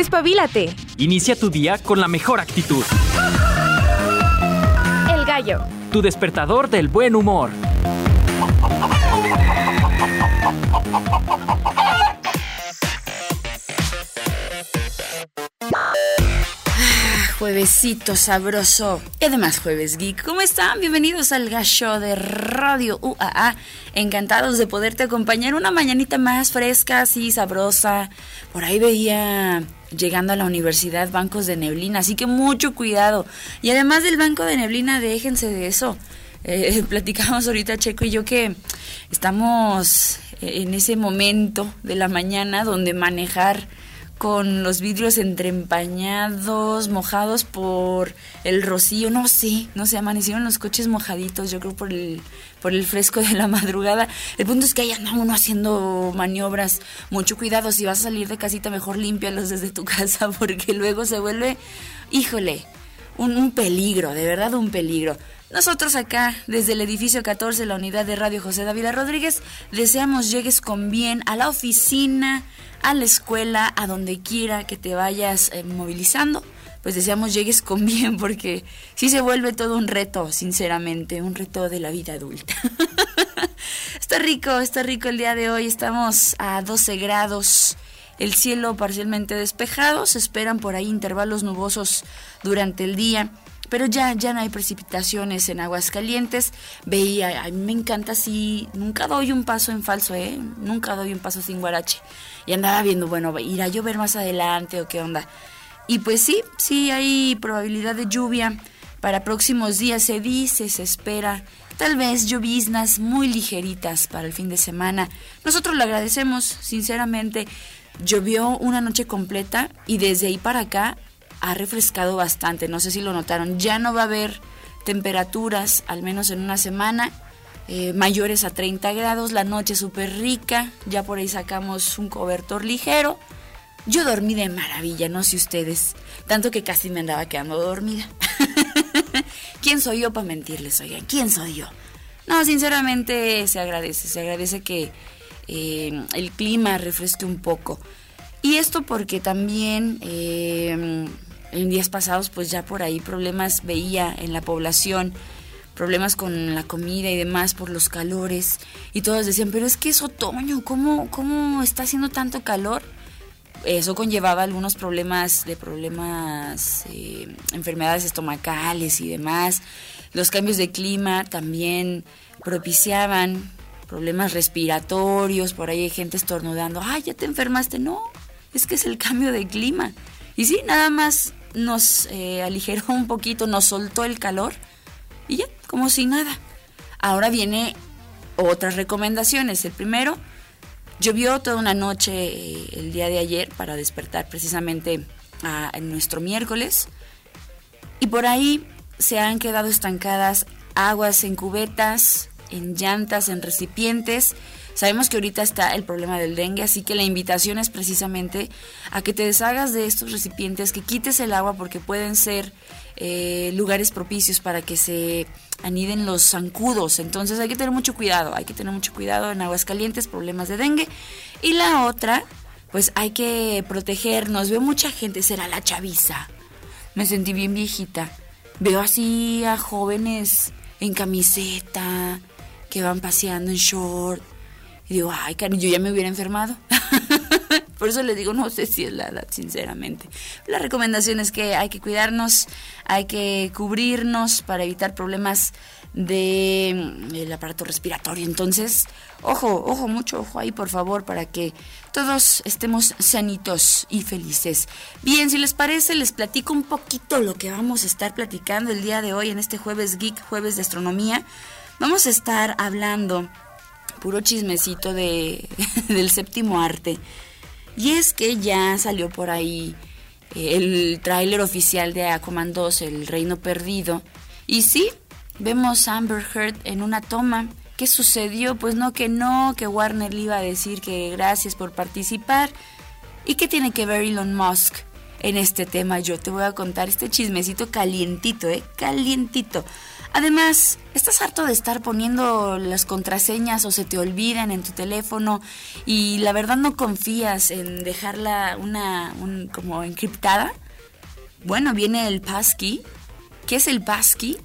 Despabilate. Inicia tu día con la mejor actitud. El gallo. Tu despertador del buen humor. Juevesito sabroso. Y además jueves geek. ¿Cómo están? Bienvenidos al Gallo de Radio UAA. Encantados de poderte acompañar una mañanita más fresca, así sabrosa. Por ahí veía llegando a la universidad bancos de neblina, así que mucho cuidado. Y además del banco de neblina, déjense de eso. Eh, platicamos ahorita Checo y yo que estamos en ese momento de la mañana donde manejar con los vidrios entrempañados, mojados por el rocío, no sé, no sé, amanecieron los coches mojaditos, yo creo por el, por el fresco de la madrugada. El punto es que ahí anda uno haciendo maniobras, mucho cuidado, si vas a salir de casita mejor límpialos desde tu casa porque luego se vuelve, híjole, un, peligro, de verdad un peligro. Nosotros acá, desde el edificio 14, la unidad de Radio José David Rodríguez, deseamos llegues con bien a la oficina, a la escuela, a donde quiera que te vayas eh, movilizando, pues deseamos llegues con bien porque sí se vuelve todo un reto, sinceramente, un reto de la vida adulta. está rico, está rico el día de hoy, estamos a 12 grados. El cielo parcialmente despejado, se esperan por ahí intervalos nubosos durante el día pero ya, ya no hay precipitaciones en aguas calientes. Veía, a mí me encanta así, nunca doy un paso en falso, ¿eh? Nunca doy un paso sin guarache. Y andaba viendo, bueno, ¿irá a llover más adelante o qué onda? Y pues sí, sí hay probabilidad de lluvia. Para próximos días se dice, se espera, tal vez lloviznas muy ligeritas para el fin de semana. Nosotros le agradecemos, sinceramente. Llovió una noche completa y desde ahí para acá ha refrescado bastante, no sé si lo notaron, ya no va a haber temperaturas, al menos en una semana, eh, mayores a 30 grados, la noche súper rica, ya por ahí sacamos un cobertor ligero. Yo dormí de maravilla, no sé ustedes, tanto que casi me andaba quedando dormida. ¿Quién soy yo para mentirles, oigan? ¿Quién soy yo? No, sinceramente se agradece, se agradece que eh, el clima refresque un poco. Y esto porque también eh, en días pasados pues ya por ahí problemas veía en la población, problemas con la comida y demás por los calores y todos decían, pero es que es otoño, ¿cómo, cómo está haciendo tanto calor? Eso conllevaba algunos problemas de problemas, eh, enfermedades estomacales y demás. Los cambios de clima también propiciaban problemas respiratorios, por ahí hay gente estornudando, ay, ya te enfermaste, no, es que es el cambio de clima. Y sí, nada más nos eh, aligeró un poquito, nos soltó el calor y ya, como si nada. Ahora viene otras recomendaciones. El primero, llovió toda una noche eh, el día de ayer para despertar precisamente a, nuestro miércoles y por ahí se han quedado estancadas aguas en cubetas, en llantas, en recipientes Sabemos que ahorita está el problema del dengue, así que la invitación es precisamente a que te deshagas de estos recipientes, que quites el agua porque pueden ser eh, lugares propicios para que se aniden los zancudos. Entonces hay que tener mucho cuidado, hay que tener mucho cuidado en aguas calientes, problemas de dengue. Y la otra, pues hay que protegernos. Veo mucha gente, será la chaviza. Me sentí bien viejita. Veo así a jóvenes en camiseta, que van paseando en short, y digo, ay, cariño, yo ya me hubiera enfermado. Por eso le digo, no sé si es la edad, sinceramente. La recomendación es que hay que cuidarnos, hay que cubrirnos para evitar problemas del de, mm, aparato respiratorio. Entonces, ojo, ojo, mucho ojo ahí, por favor, para que todos estemos sanitos y felices. Bien, si les parece, les platico un poquito lo que vamos a estar platicando el día de hoy en este jueves geek, jueves de astronomía. Vamos a estar hablando puro chismecito de, del séptimo arte. Y es que ya salió por ahí eh, el tráiler oficial de Aquaman 2, El Reino Perdido. Y sí, vemos a Amber Heard en una toma. ¿Qué sucedió? Pues no, que no, que Warner le iba a decir que gracias por participar. ¿Y qué tiene que ver Elon Musk en este tema? Yo te voy a contar este chismecito calientito, ¿eh? Calientito. Además, estás harto de estar poniendo las contraseñas o se te olvidan en tu teléfono y la verdad no confías en dejarla una como encriptada. Bueno, viene el passkey. ¿Qué es el passkey?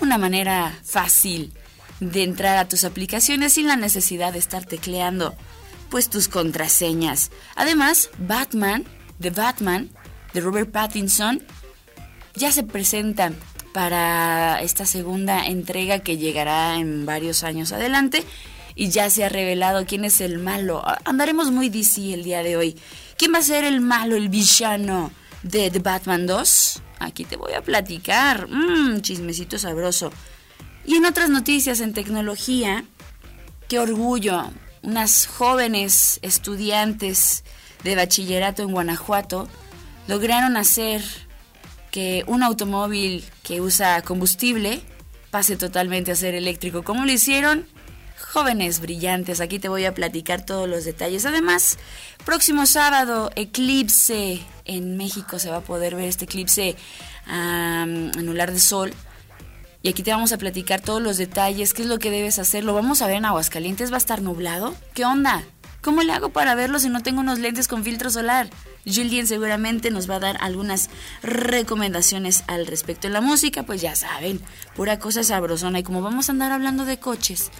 Una manera fácil de entrar a tus aplicaciones sin la necesidad de estar tecleando pues tus contraseñas. Además, Batman, The Batman, de Robert Pattinson, ya se presenta para esta segunda entrega que llegará en varios años adelante y ya se ha revelado quién es el malo. Andaremos muy DC el día de hoy. ¿Quién va a ser el malo, el villano de The Batman 2? Aquí te voy a platicar. Mmm, chismecito sabroso. Y en otras noticias en tecnología, qué orgullo. Unas jóvenes estudiantes de bachillerato en Guanajuato lograron hacer que un automóvil que usa combustible pase totalmente a ser eléctrico. ¿Cómo lo hicieron? Jóvenes brillantes, aquí te voy a platicar todos los detalles. Además, próximo sábado, eclipse en México, se va a poder ver este eclipse anular de sol. Y aquí te vamos a platicar todos los detalles, qué es lo que debes hacer. Lo vamos a ver en Aguascalientes, va a estar nublado. ¿Qué onda? ¿Cómo le hago para verlo si no tengo unos lentes con filtro solar? Julien seguramente nos va a dar algunas recomendaciones al respecto. En la música, pues ya saben, pura cosa sabrosona. Y como vamos a andar hablando de coches,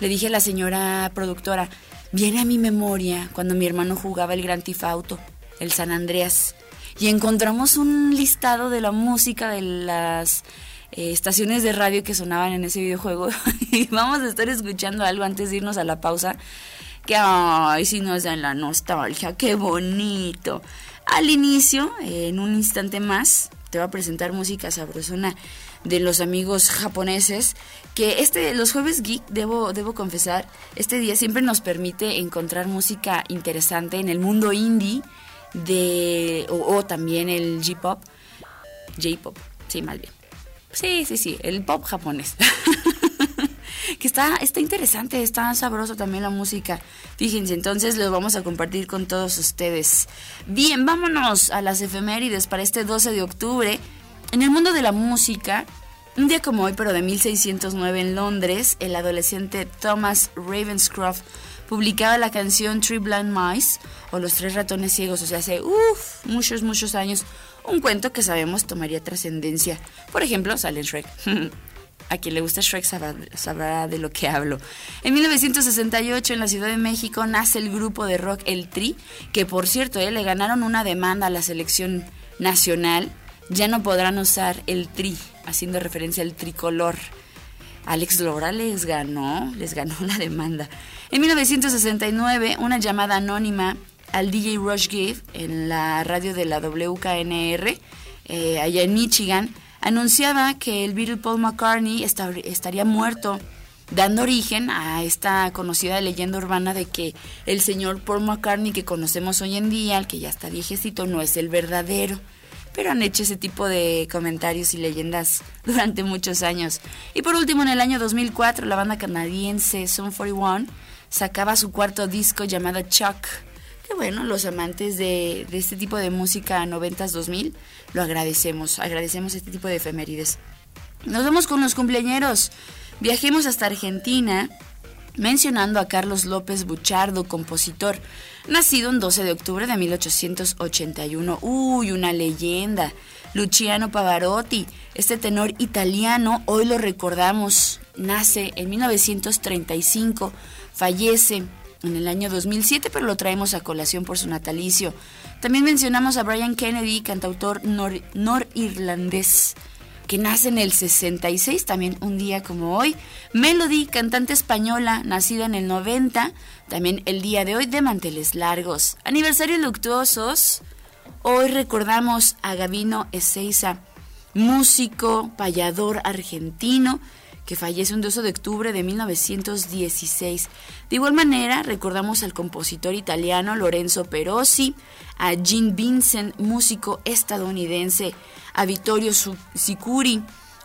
le dije a la señora productora, viene a mi memoria cuando mi hermano jugaba el Gran Tifauto, el San Andreas, y encontramos un listado de la música de las eh, estaciones de radio que sonaban en ese videojuego. y vamos a estar escuchando algo antes de irnos a la pausa que ay, si nos dan la nostalgia, qué bonito. Al inicio, en un instante más, te va a presentar música sabrosona de los amigos japoneses, que este, los jueves geek, debo, debo confesar, este día siempre nos permite encontrar música interesante en el mundo indie, de, o, o también el J-pop, J-pop, sí, más bien. Sí, sí, sí, el pop japonés. que está, está interesante, está sabroso también la música. Fíjense, entonces lo vamos a compartir con todos ustedes. Bien, vámonos a las efemérides para este 12 de octubre. En el mundo de la música, un día como hoy, pero de 1609 en Londres, el adolescente Thomas Ravenscroft publicaba la canción Three Blind Mice o Los Tres Ratones Ciegos, o sea, hace uff, muchos, muchos años. Un cuento que sabemos tomaría trascendencia. Por ejemplo, sale Shrek. A quien le gusta Shrek sabrá, de lo que hablo. En 1968 en la Ciudad de México nace el grupo de rock El Tri, que por cierto eh, le ganaron una demanda a la selección nacional. Ya no podrán usar el Tri, haciendo referencia al tricolor. Alex Lora les ganó, les ganó la demanda. En 1969, una llamada anónima al DJ Rush Give en la radio de la WKNR, eh, allá en Michigan, anunciaba que el Beatle Paul McCartney estaría muerto, dando origen a esta conocida leyenda urbana de que el señor Paul McCartney que conocemos hoy en día, el que ya está viejecito, no es el verdadero. Pero han hecho ese tipo de comentarios y leyendas durante muchos años. Y por último, en el año 2004, la banda canadiense Sun 41 sacaba su cuarto disco llamado Chuck que bueno, los amantes de, este tipo de música 90s-2000 lo agradecemos, agradecemos este tipo de efemérides. Nos vamos con los cumpleañeros. Viajemos hasta Argentina mencionando a Carlos López Buchardo, compositor, nacido en 12 de octubre de 1881. Uy, una leyenda. Luciano Pavarotti, este tenor italiano, hoy lo recordamos, nace en 1935, fallece en el año 2007, pero lo traemos a colación por su natalicio. También mencionamos a Brian Kennedy, cantautor norirlandés, que nace en el 66, también un día como hoy. Melody, cantante española, nacida en el 90, también el día de hoy de manteles largos. Aniversarios luctuosos. Hoy recordamos a Gavino Ezeiza, músico, payador argentino, que fallece un 12 de octubre de 1916. De igual manera, recordamos al compositor italiano Lorenzo Perosi, a Gene Vincent, músico estadounidense, a Vittorio Sicuri,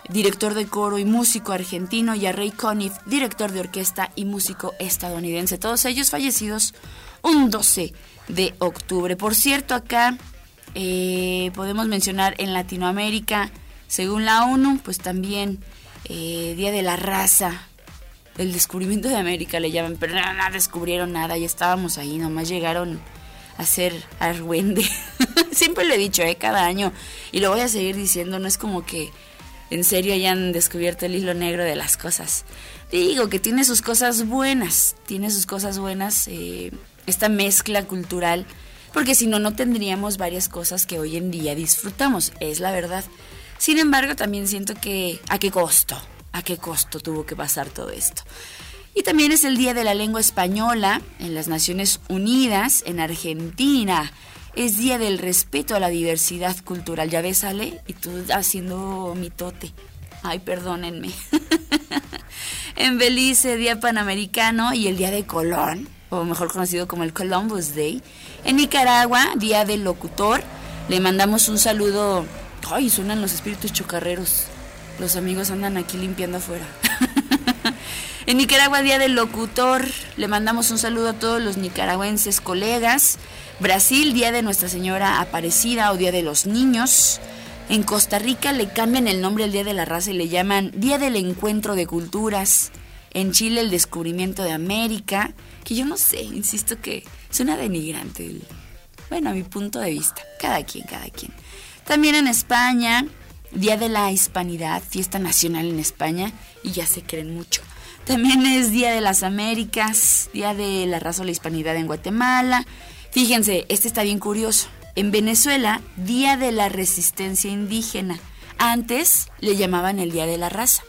director de coro y músico argentino, y a Ray Conniff, director de orquesta y músico estadounidense. Todos ellos fallecidos un 12 de octubre. Por cierto, acá eh, podemos mencionar en Latinoamérica, según la ONU, pues también eh, Día de la Raza, el descubrimiento de América le llaman, pero no, no descubrieron nada, ya estábamos ahí, nomás llegaron a ser argüende. Siempre lo he dicho, ¿eh? cada año, y lo voy a seguir diciendo, no es como que en serio hayan descubierto el hilo negro de las cosas. Digo que tiene sus cosas buenas, tiene sus cosas buenas, eh, esta mezcla cultural, porque si no, no tendríamos varias cosas que hoy en día disfrutamos, es la verdad. Sin embargo, también siento que a qué costo, a qué costo tuvo que pasar todo esto. Y también es el Día de la Lengua Española en las Naciones Unidas, en Argentina. Es Día del Respeto a la Diversidad Cultural. Ya ves, Ale, y tú haciendo mitote. Ay, perdónenme. en Belice, Día Panamericano y el Día de Colón, o mejor conocido como el Columbus Day. En Nicaragua, Día del Locutor. Le mandamos un saludo. Ay, suenan los espíritus chocarreros. Los amigos andan aquí limpiando afuera. en Nicaragua, Día del Locutor. Le mandamos un saludo a todos los nicaragüenses colegas. Brasil, Día de Nuestra Señora Aparecida o Día de los Niños. En Costa Rica le cambian el nombre al Día de la Raza y le llaman Día del Encuentro de Culturas. En Chile el descubrimiento de América, que yo no sé, insisto que suena denigrante. Bueno, a mi punto de vista, cada quien, cada quien. También en España, Día de la Hispanidad, fiesta nacional en España, y ya se creen mucho. También es Día de las Américas, Día de la Raza o la Hispanidad en Guatemala. Fíjense, este está bien curioso. En Venezuela, Día de la Resistencia Indígena. Antes le llamaban el Día de la Raza.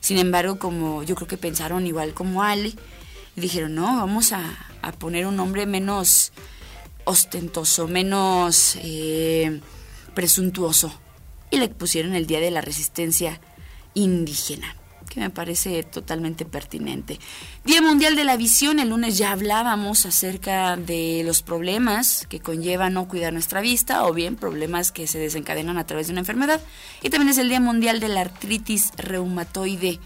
Sin embargo, como yo creo que pensaron igual como Ali, dijeron, no, vamos a, poner un nombre menos ostentoso, menos eh, presuntuoso. Y le pusieron el Día de la Resistencia Indígena que me parece totalmente pertinente. Día Mundial de la Visión, el lunes ya hablábamos acerca de los problemas que conlleva no cuidar nuestra vista o bien problemas que se desencadenan a través de una enfermedad. Y también es el Día Mundial de la Artritis Reumatoide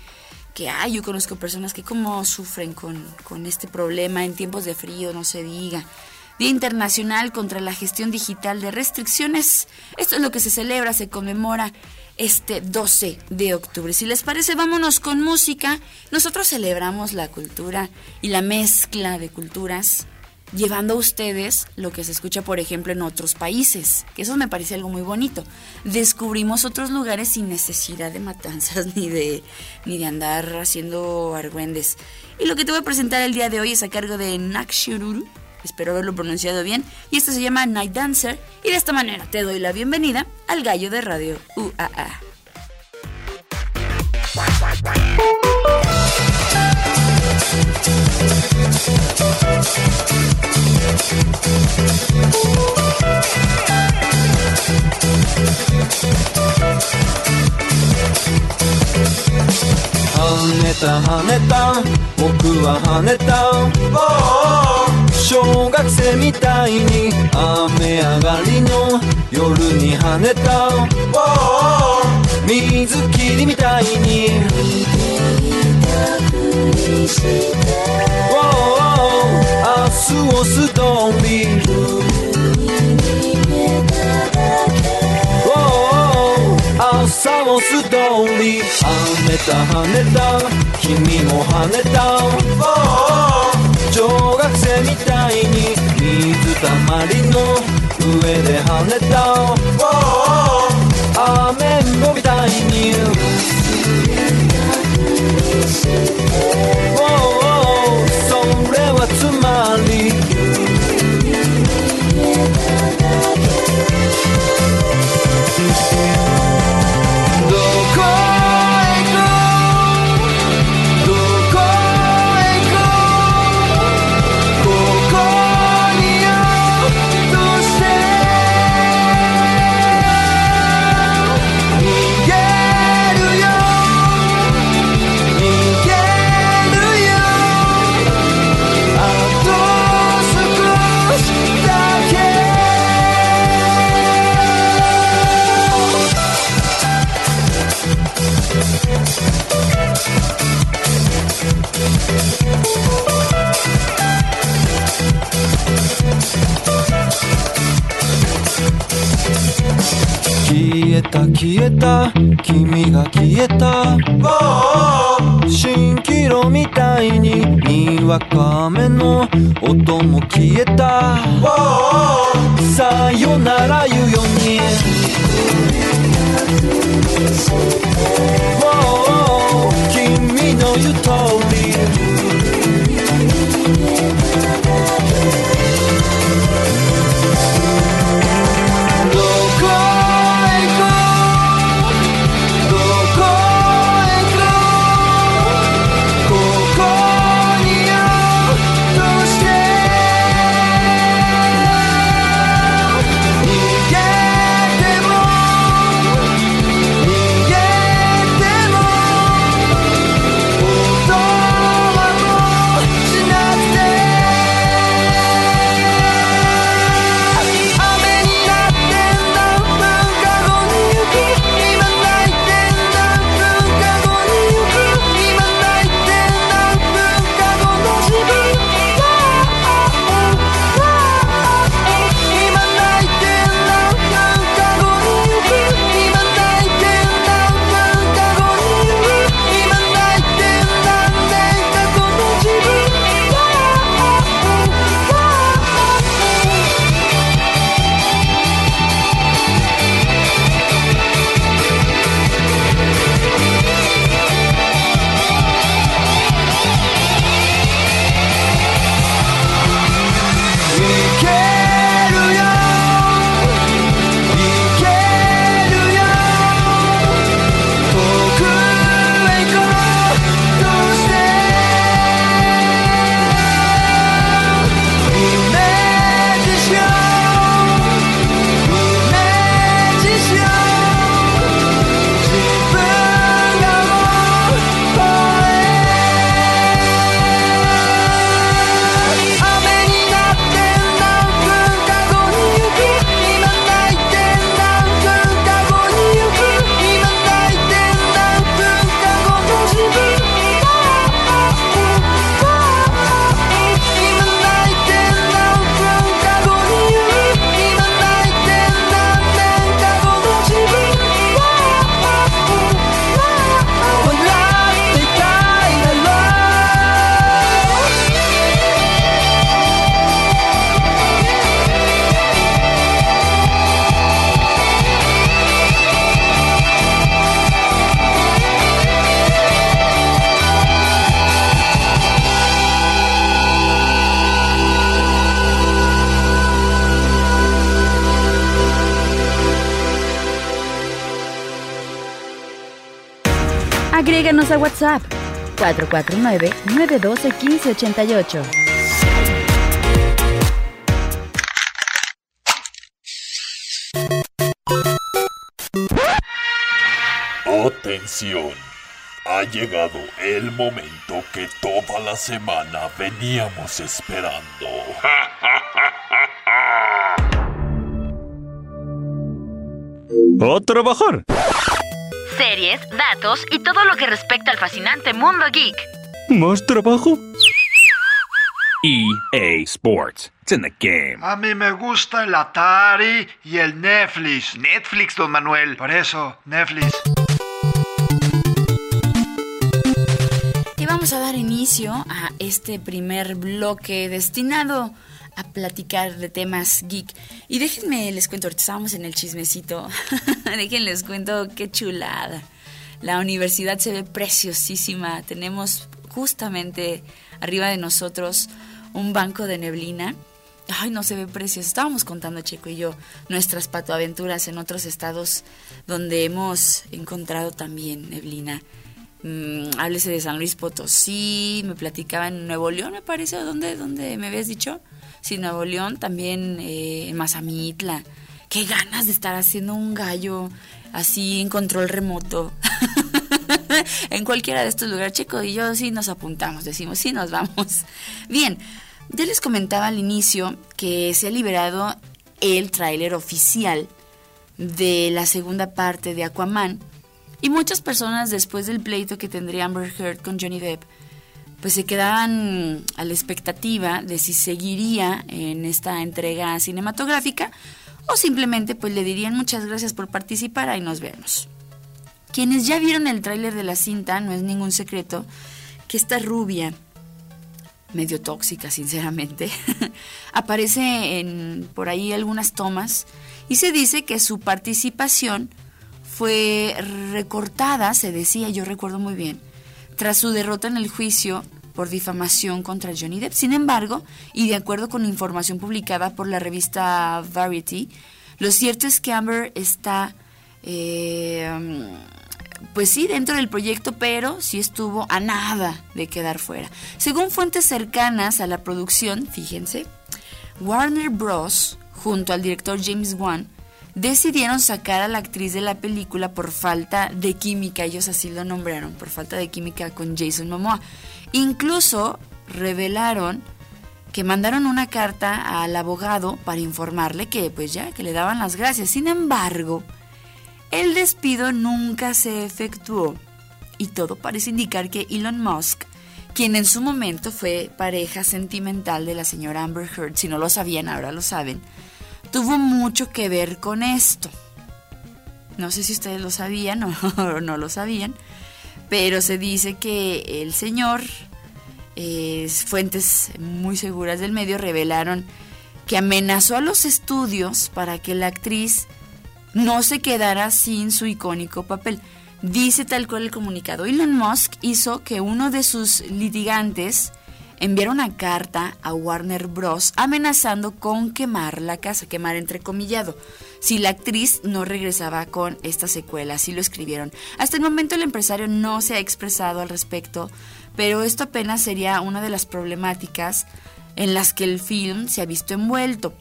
que hay, yo conozco personas que como sufren con, con este problema en tiempos de frío, no se diga. Día Internacional contra la Gestión Digital de Restricciones. Esto es lo que se celebra, se conmemora este 12 de octubre. Si les parece, vámonos con música. Nosotros celebramos la cultura y la mezcla de culturas, llevando a ustedes lo que se escucha, por ejemplo, en otros países, que eso me parece algo muy bonito. Descubrimos otros lugares sin necesidad de matanzas ni de, ni de andar haciendo argüendes. Y lo que te voy a presentar el día de hoy es a cargo de Nakshururu espero haberlo pronunciado bien, y esto se llama Night Dancer, y de esta manera te doy la bienvenida al gallo de radio UAA. Oh 小学生みたいに雨上がりの夜に跳ねた。水切りみたいに。明日をストーリー朝をストーリー跳ねた跳ねた君も跳ねた。小学生みたいに水たまりの上で跳ねた。アメンボみたいに。それはつまり。Agréganos a WhatsApp 449-912-1588. Atención, ha llegado el momento que toda la semana veníamos esperando. ¡A trabajar! Series, datos y todo lo que respecta al fascinante mundo geek. ¿Más trabajo? EA Sports. It's in the game. A mí me gusta el Atari y el Netflix. Netflix, don Manuel. Por eso, Netflix. Y vamos a dar inicio a este primer bloque destinado a platicar de temas geek. Y déjenme, les cuento, estábamos en el chismecito. déjenles cuento qué chulada. La universidad se ve preciosísima. Tenemos justamente arriba de nosotros un banco de neblina. Ay, no se ve precioso. Estábamos contando, Checo y yo, nuestras patoaventuras en otros estados donde hemos encontrado también neblina. Mm, háblese de San Luis Potosí, me platicaba en Nuevo León, me parece, ¿o ¿dónde, dónde me habías dicho? Sí, Nuevo León, también eh, en Mazamitla. Qué ganas de estar haciendo un gallo así en control remoto. en cualquiera de estos lugares, Checo y yo sí nos apuntamos, decimos, sí nos vamos. Bien, ya les comentaba al inicio que se ha liberado el tráiler oficial de la segunda parte de Aquaman. Y muchas personas después del pleito que tendría Amber Heard con Johnny Depp, pues se quedaban a la expectativa de si seguiría en esta entrega cinematográfica o simplemente pues le dirían muchas gracias por participar, ahí nos vemos. Quienes ya vieron el tráiler de la cinta, no es ningún secreto, que esta rubia, medio tóxica sinceramente, aparece en por ahí algunas tomas y se dice que su participación fue recortada, se decía, yo recuerdo muy bien, tras su derrota en el juicio por difamación contra Johnny Depp. Sin embargo, y de acuerdo con información publicada por la revista Variety, lo cierto es que Amber está, eh, pues sí, dentro del proyecto, pero sí estuvo a nada de quedar fuera. Según fuentes cercanas a la producción, fíjense, Warner Bros., junto al director James Wan, decidieron sacar a la actriz de la película por falta de química, ellos así lo nombraron, por falta de química con Jason Momoa. Incluso revelaron que mandaron una carta al abogado para informarle que pues ya, que le daban las gracias. Sin embargo, el despido nunca se efectuó y todo parece indicar que Elon Musk, quien en su momento fue pareja sentimental de la señora Amber Heard, si no lo sabían, ahora lo saben, tuvo mucho que ver con esto. No sé si ustedes lo sabían o no lo sabían, pero se dice que el señor, eh, fuentes muy seguras del medio revelaron que amenazó a los estudios para que la actriz no se quedara sin su icónico papel. Dice tal cual el comunicado. Elon Musk hizo que uno de sus litigantes enviara una carta a Warner Bros. amenazando con quemar la casa, quemar entrecomillado, si la actriz no regresaba con esta secuela, así lo escribieron. Hasta el momento el empresario no se ha expresado al respecto, pero esto apenas sería una de las problemáticas en las que el film se ha visto envuelto.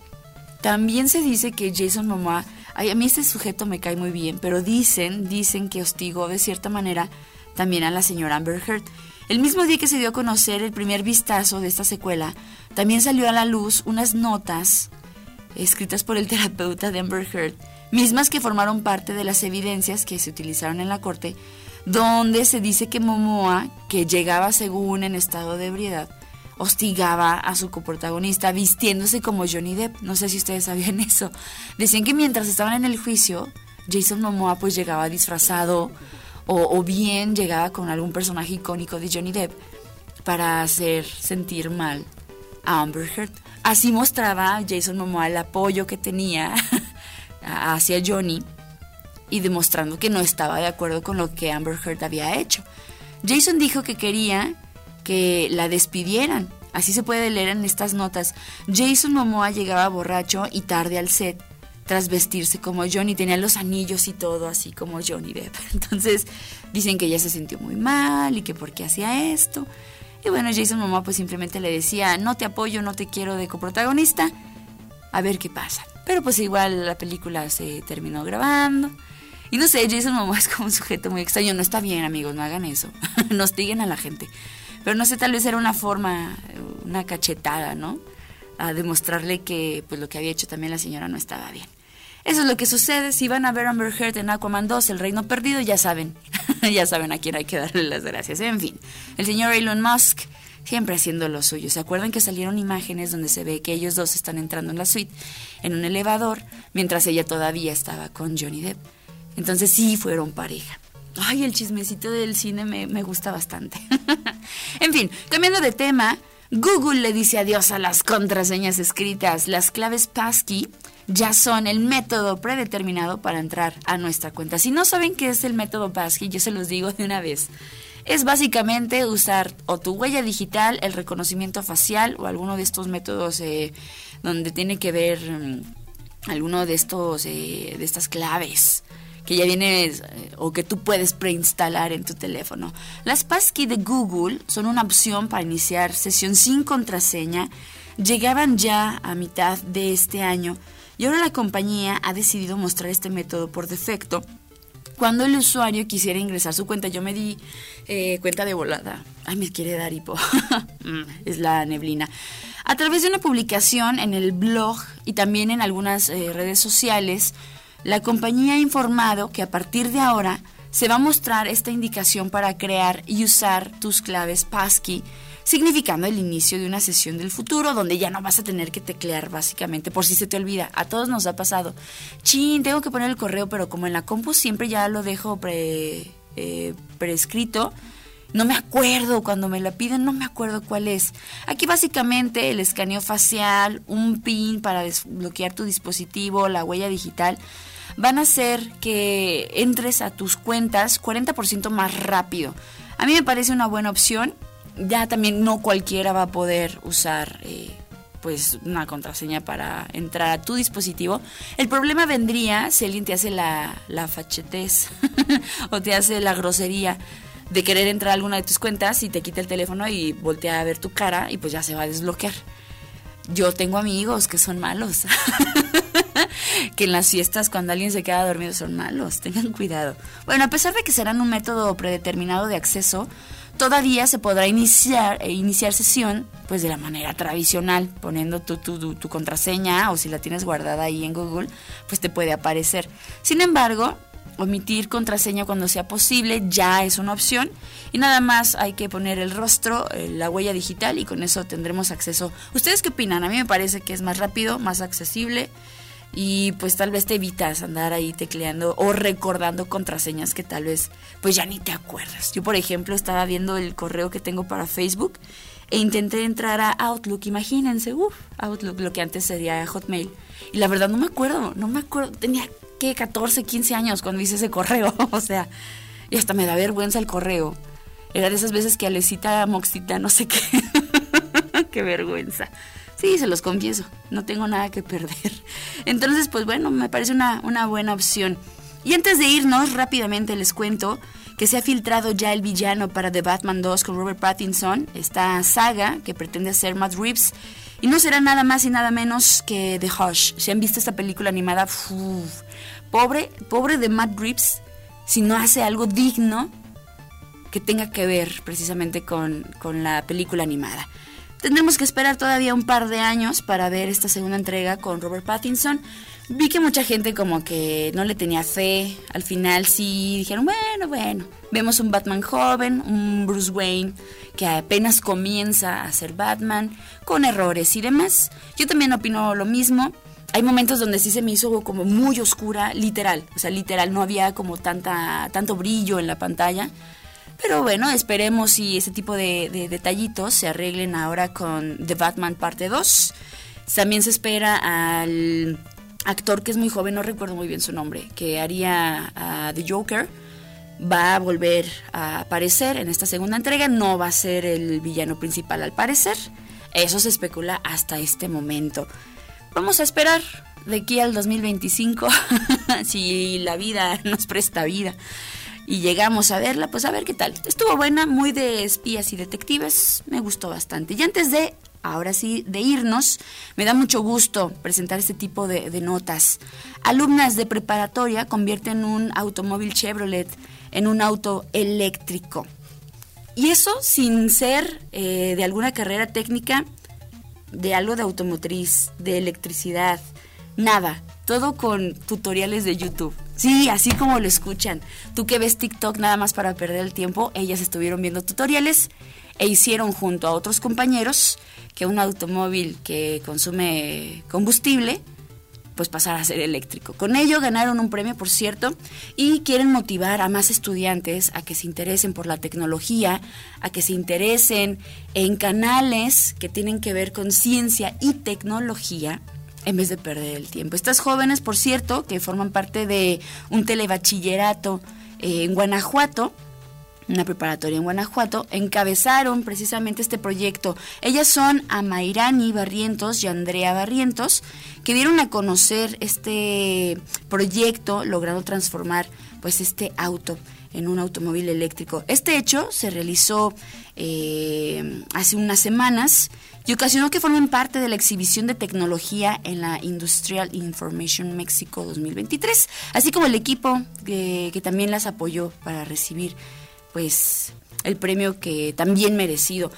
También se dice que Jason Momoa, a mí este sujeto me cae muy bien, pero dicen, dicen que hostigó de cierta manera también a la señora Amber Heard. El mismo día que se dio a conocer el primer vistazo de esta secuela, también salió a la luz unas notas escritas por el terapeuta de Amber Heard, mismas que formaron parte de las evidencias que se utilizaron en la corte, donde se dice que Momoa, que llegaba según en estado de ebriedad, hostigaba a su coprotagonista vistiéndose como Johnny Depp. No sé si ustedes sabían eso. Decían que mientras estaban en el juicio, Jason Momoa pues llegaba disfrazado o, bien llegaba con algún personaje icónico de Johnny Depp para hacer sentir mal a Amber Heard. Así mostraba Jason Momoa el apoyo que tenía hacia Johnny y demostrando que no estaba de acuerdo con lo que Amber Heard había hecho. Jason dijo que quería que la despidieran. Así se puede leer en estas notas. Jason Momoa llegaba borracho y tarde al set tras vestirse como Johnny, tenía los anillos y todo así como Johnny Depp. Entonces dicen que ella se sintió muy mal y que por qué hacía esto. Y bueno, Jason Momoa pues simplemente le decía, no te apoyo, no te quiero de coprotagonista, a ver qué pasa. Pero pues igual la película se terminó grabando. Y no sé, Jason Momoa es como un sujeto muy extraño. No está bien, amigos, no hagan eso. no hostiguen a la gente. Pero no sé, tal vez era una forma, una cachetada, ¿no? A demostrarle que pues lo que había hecho también la señora no estaba bien. Eso es lo que sucede. Si van a ver Amber Heard en Aquaman 2, El Reino Perdido, ya saben. ya saben a quién hay que darle las gracias. En fin, el señor Elon Musk siempre haciendo lo suyo. ¿Se acuerdan que salieron imágenes donde se ve que ellos dos están entrando en la suite en un elevador mientras ella todavía estaba con Johnny Depp? Entonces sí fueron pareja. Ay, el chismecito del cine me, me gusta bastante. en fin, cambiando de tema, Google le dice adiós a las contraseñas escritas. Las claves passkey ya son el método predeterminado para entrar a nuestra cuenta. Si no saben qué es el método passkey, yo se los digo de una vez. Es básicamente usar o tu huella digital, el reconocimiento facial o alguno de estos métodos eh, donde tiene que ver mm, alguno de estos eh, de estas claves que ya viene eh, o que tú puedes preinstalar en tu teléfono. Las passkey de Google son una opción para iniciar sesión sin contraseña. Llegaban ya a mitad de este año y ahora la compañía ha decidido mostrar este método por defecto. Cuando el usuario quisiera ingresar su cuenta, yo me di eh, cuenta de volada. Ay, me quiere dar hipo. Mm, es la neblina. A través de una publicación en el blog y también en algunas eh, redes sociales, la compañía ha informado que a partir de ahora se va a mostrar esta indicación para crear y usar tus claves passkey significando el inicio de una sesión del futuro donde ya no vas a tener que teclear básicamente por si se te olvida. A todos nos ha pasado. Chin, tengo que poner el correo, pero como en la compu siempre ya lo dejo pre, eh, prescrito. No me acuerdo cuando me la piden, no me acuerdo cuál es. Aquí básicamente el escaneo facial, un pin para desbloquear tu dispositivo, la huella digital, van a hacer que entres a tus cuentas 40% más rápido. A mí me parece una buena opción. Ya también no cualquiera va a poder usar eh, pues una contraseña para entrar a tu dispositivo. El problema vendría si alguien te hace la, la fachetez o te hace la grosería de querer entrar a alguna de tus cuentas y te quita el teléfono y voltea a ver tu cara y pues ya se va a desbloquear. Yo tengo amigos que son malos. que en las fiestas cuando alguien se queda dormido son malos. Tengan cuidado. Bueno, a pesar de que serán un método predeterminado de acceso, todavía se podrá iniciar, e iniciar sesión pues de la manera tradicional, poniendo tu, tu, tu, contraseña o si la tienes guardada ahí en Google, pues te puede aparecer. Sin embargo, omitir contraseña cuando sea posible ya es una opción y nada más hay que poner el rostro, eh, la huella digital y con eso tendremos acceso. ¿Ustedes qué opinan? A mí me parece que es más rápido, más accesible y pues tal vez te evitas andar ahí tecleando o recordando contraseñas que tal vez pues ya ni te acuerdas. Yo por ejemplo estaba viendo el correo que tengo para Facebook e intenté entrar a Outlook, imagínense, uff, Outlook, lo que antes sería Hotmail. Y la verdad no me acuerdo, no me acuerdo, tenía que 14, 15 años cuando hice ese correo, o sea, y hasta me da vergüenza el correo. Era de esas veces que Alecita Moxita, no sé qué, qué vergüenza. Sí, se los confieso, no tengo nada que perder. Entonces, pues bueno, me parece una, una buena opción. Y antes de irnos, rápidamente les cuento que se ha filtrado ya el villano para The Batman 2 con Robert Pattinson, esta saga que pretende ser Matt Reeves. Y no será nada más y nada menos que The Hush. Si han visto esta película animada, pobre, pobre de Matt Reeves, si no hace algo digno que tenga que ver precisamente con, con la película animada. Tendremos que esperar todavía un par de años para ver esta segunda entrega con Robert Pattinson. Vi que mucha gente como que no le tenía fe. Al final sí dijeron, bueno, bueno, vemos un Batman joven, un Bruce Wayne que apenas comienza a ser Batman, con errores y demás. Yo también opino lo mismo. Hay momentos donde sí se me hizo como muy oscura, literal. O sea, literal, no había como tanta, tanto brillo en la pantalla. Pero bueno, esperemos si ese tipo de, detallitos se arreglen ahora con The Batman parte 2. También se espera al actor que es muy joven, no recuerdo muy bien su nombre, que haría The Joker. Va a volver a aparecer en esta segunda entrega. No va a ser el villano principal al parecer. Eso se especula hasta este momento. Vamos a esperar de aquí al 2025 si la vida nos presta vida y llegamos a verla, pues a ver qué tal. Estuvo buena, muy de espías y detectives, me gustó bastante. Y antes de, ahora sí, de irnos, me da mucho gusto presentar este tipo de, notas. Alumnas de preparatoria convierten un automóvil Chevrolet en un auto eléctrico. Y eso sin ser eh, de alguna carrera técnica, de algo de automotriz, de electricidad, nada. Todo con tutoriales de YouTube. Sí, así como lo escuchan. Tú que ves TikTok nada más para perder el tiempo, ellas estuvieron viendo tutoriales e hicieron junto a otros compañeros que un automóvil que consume combustible pues pasara a ser eléctrico. Con ello ganaron un premio, por cierto, y quieren motivar a más estudiantes a que se interesen por la tecnología, a que se interesen en canales que tienen que ver con ciencia y tecnología en vez de perder el tiempo. Estas jóvenes, por cierto, que forman parte de un telebachillerato eh, en Guanajuato, una preparatoria en Guanajuato, encabezaron precisamente este proyecto. Ellas son Amairani Barrientos y Andrea Barrientos, que dieron a conocer este proyecto logrando transformar pues este auto en un automóvil eléctrico. Este hecho se realizó eh, hace unas semanas y ocasionó que formen parte de la exhibición de tecnología en la Industrial Information México 2023, así como el equipo que, que también las apoyó para recibir pues el premio que también merecido.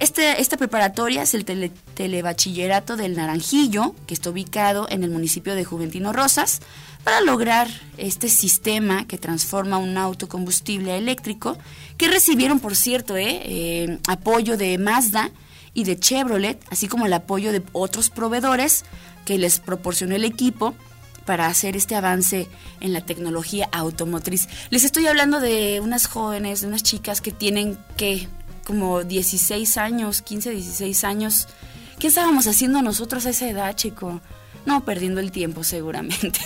Este, esta preparatoria es el tele- Telebachillerato del Naranjillo, que está ubicado en el municipio de Juventino Rosas, para lograr este sistema que transforma un auto combustible a eléctrico, que recibieron, por cierto, eh, eh, apoyo de Mazda y de Chevrolet, así como el apoyo de otros proveedores que les proporcionó el equipo para hacer este avance en la tecnología automotriz. Les estoy hablando de unas jóvenes, de unas chicas que tienen que como 16 años, 15, 16 años. ¿Qué estábamos haciendo nosotros a esa edad, chico? No, perdiendo el tiempo seguramente.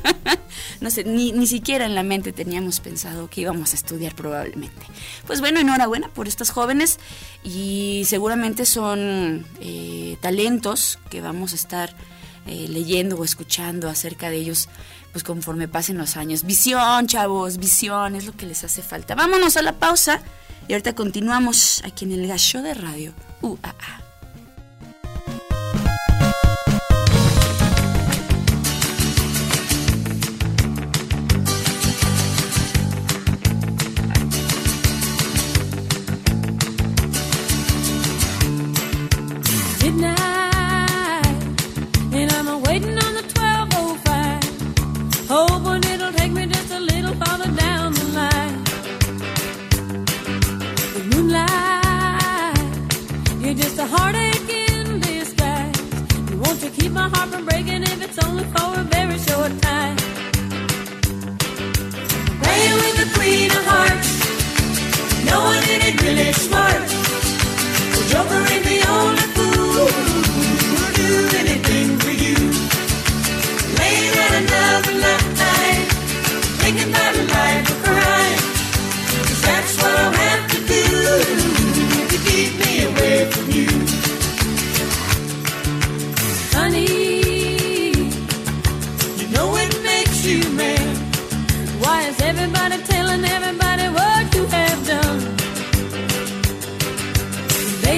no sé, ni, ni siquiera en la mente teníamos pensado que íbamos a estudiar probablemente. Pues bueno, enhorabuena por estas jóvenes y seguramente son eh, talentos que vamos a estar eh, leyendo o escuchando acerca de ellos pues conforme pasen los años. Visión, chavos, visión es lo que les hace falta. Vámonos a la pausa y ahorita continuamos aquí en el gallo de radio UAA. My heart from breaking if it's only for a very short time. Playing with the queen of hearts, it really smart. Joker ain't the only fool who'll do anything for you. Another night, a life of that's what I'll have to do to keep me away from you.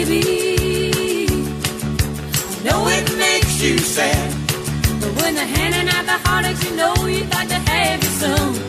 Baby, I know it makes you sad. But when they're handing out the heartaches, you know you got to have your some.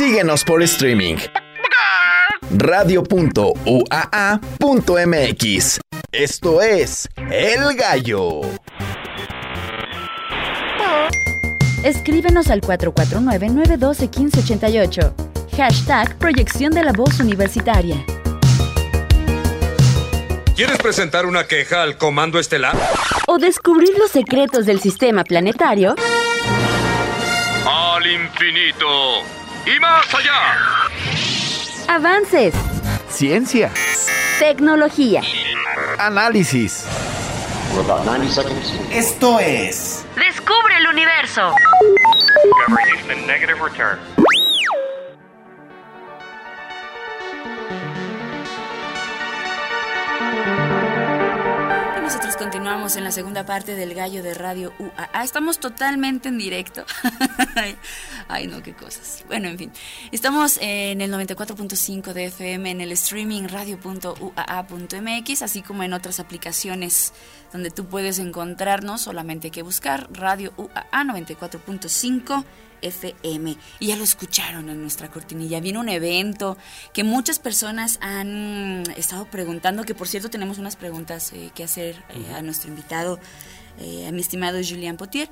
Síguenos por streaming. Radio.uaa.mx. Esto es El Gallo. Escríbenos al 449-912-1588. Hashtag Proyección de la Voz Universitaria. ¿Quieres presentar una queja al Comando Estelar? O descubrir los secretos del sistema planetario. Al infinito y más allá. Avances, Ciencia. Tecnología. Análisis. Esto es Descubre el universo. Nosotros continuamos en la segunda parte del gallo de radio UAA. Estamos totalmente en directo. Ay, no, qué cosas. Bueno, en fin. Estamos en el 94.5 de FM, en el streaming radio.uaa.mx, así como en otras aplicaciones donde tú puedes encontrarnos. Solamente hay que buscar Radio UAA 94.5 FM. Y ya lo escucharon en nuestra cortinilla. Viene un evento que muchas personas han estado preguntando, que por cierto tenemos unas preguntas eh, que hacer eh, a nuestro invitado, eh, a mi estimado Julián Potier,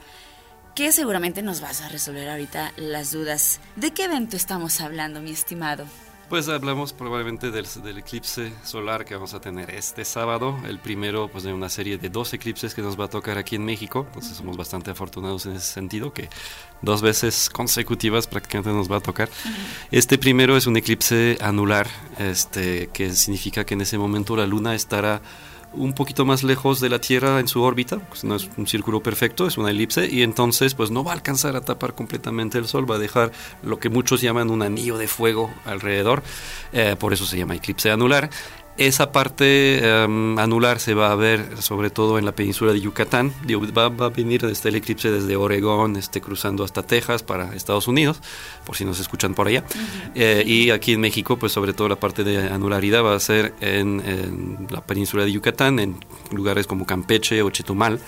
que seguramente nos vas a resolver ahorita las dudas. ¿De qué evento estamos hablando, mi estimado? Pues hablamos probablemente del, del eclipse solar que vamos a tener este sábado, el primero pues de una serie de dos eclipses que nos va a tocar aquí en México, entonces somos bastante afortunados en ese sentido que dos veces consecutivas prácticamente nos va a tocar. Este primero es un eclipse anular, este que significa que en ese momento la luna estará un poquito más lejos de la Tierra en su órbita, pues no es un círculo perfecto, es una elipse, y entonces pues no va a alcanzar a tapar completamente el Sol, va a dejar lo que muchos llaman un anillo de fuego alrededor, eh, por eso se llama eclipse anular. Esa parte em, anular se va a ver sobre todo en la península de Yucatán. Digo, va, va a venir este, el eclipse desde Oregón, este, cruzando hasta Texas para Estados Unidos, por si nos escuchan por allá. Eh, y aquí en México, pues sobre todo la parte de anularidad va a ser en, en la península de Yucatán, en lugares como Campeche o Chetumal.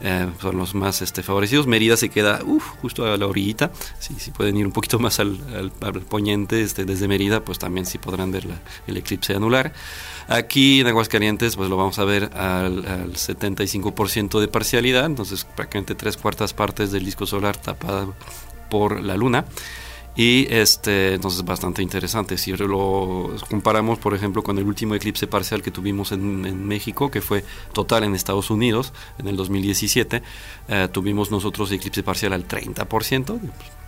eh, son los más este, favorecidos. Mérida se queda uf, justo a la orillita. Si, si pueden ir un poquito más al, al- al poniente este, desde Mérida, pues también sí podrán ver la- el eclipse anular. Aquí en Aguascalientes, pues lo vamos a ver al, al 75% de parcialidad, entonces prácticamente tres cuartas partes del disco solar tapada por la luna. Y este, entonces bastante interesante. Si lo comparamos, por ejemplo, con el último eclipse parcial que tuvimos en, en México, que fue total en Estados Unidos en el 2017, eh, tuvimos nosotros eclipse parcial al 30%. pues,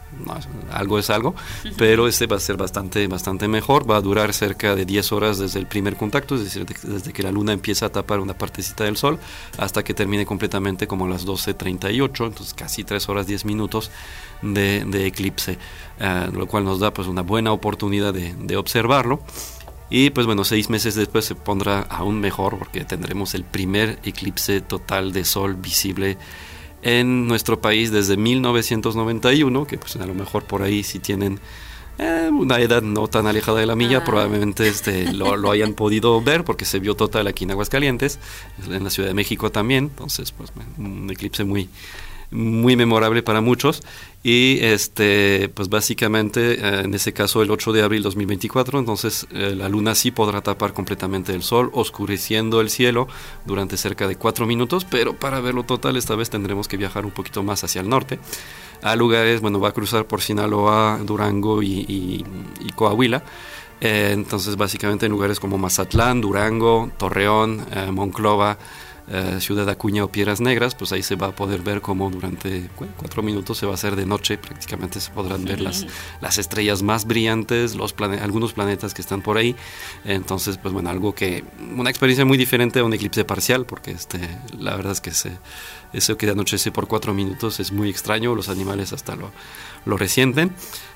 algo es algo, pero este va a ser bastante, bastante mejor. Va a durar cerca de 10 horas desde el primer contacto, es decir, de- desde que la luna empieza a tapar una partecita del sol hasta que termine completamente como a las 12.38, entonces casi 3 horas 10 minutos de, de eclipse, eh, lo cual nos da pues una buena oportunidad de, de observarlo. Y pues bueno, seis meses después se pondrá aún mejor porque tendremos el primer eclipse total de sol visible en nuestro país desde 1991, que pues a lo mejor por ahí si tienen eh, una edad no tan alejada de la milla, probablemente este, lo, lo hayan podido ver porque se vio total aquí en Aguascalientes, en la Ciudad de México también, entonces pues un eclipse muy muy memorable para muchos y este pues básicamente eh, en ese caso el 8 de abril 2024 entonces eh, la luna sí podrá tapar completamente el sol oscureciendo el cielo durante cerca de cuatro minutos pero para verlo total esta vez tendremos que viajar un poquito más hacia el norte a lugares bueno va a cruzar por Sinaloa Durango y, Coahuila Eh, entonces básicamente en lugares como Mazatlán Durango Torreón Monclova eh, Ciudad Acuña o Piedras Negras, pues ahí se va a poder ver cómo durante cu- cuatro minutos se va a hacer de noche, prácticamente se podrán ver las, las estrellas más brillantes, los plane- algunos planetas que están por ahí. Entonces, pues bueno, algo que, una experiencia muy diferente a un eclipse parcial, porque este, la verdad es que se, eso que anochece por cuatro minutos es muy extraño, los animales hasta lo, lo resienten.